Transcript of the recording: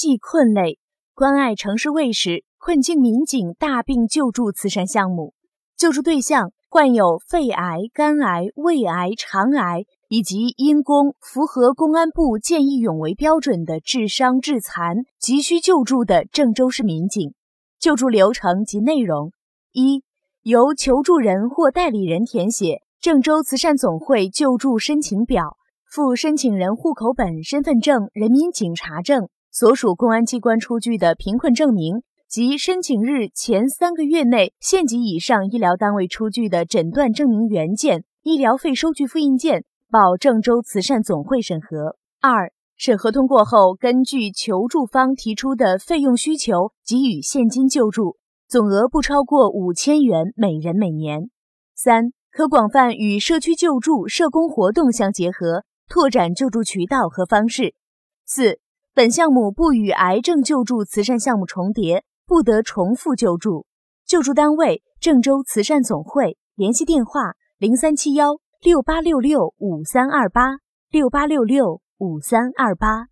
济困类，关爱城市卫士、困境民警大病救助慈善项目。救助对象患有肺癌、肝癌、胃癌、肠癌，以及因公符合公安部见义勇为标准的致伤、致残，急需救助的郑州市民警。救助流程及内容：一、由求助人或代理人填写郑州慈善总会救助申请表，附申请人户口本、身份证、人民警察证、所属公安机关出具的贫困证明。及申请日前三个月内县级以上医疗单位出具的诊断证明原件、医疗费收据复印件，报郑州慈善总会审核。二、审核通过后，根据求助方提出的费用需求，给予现金救助，总额不超过五千元每人每年。三、可广泛与社区救助、社工活动相结合，拓展救助渠道和方式。四、本项目不与癌症救助慈善项目重叠。不得重复救助，救助单位郑州慈善总会，联系电话零三七幺六八六六五三二八六八六六五三二八。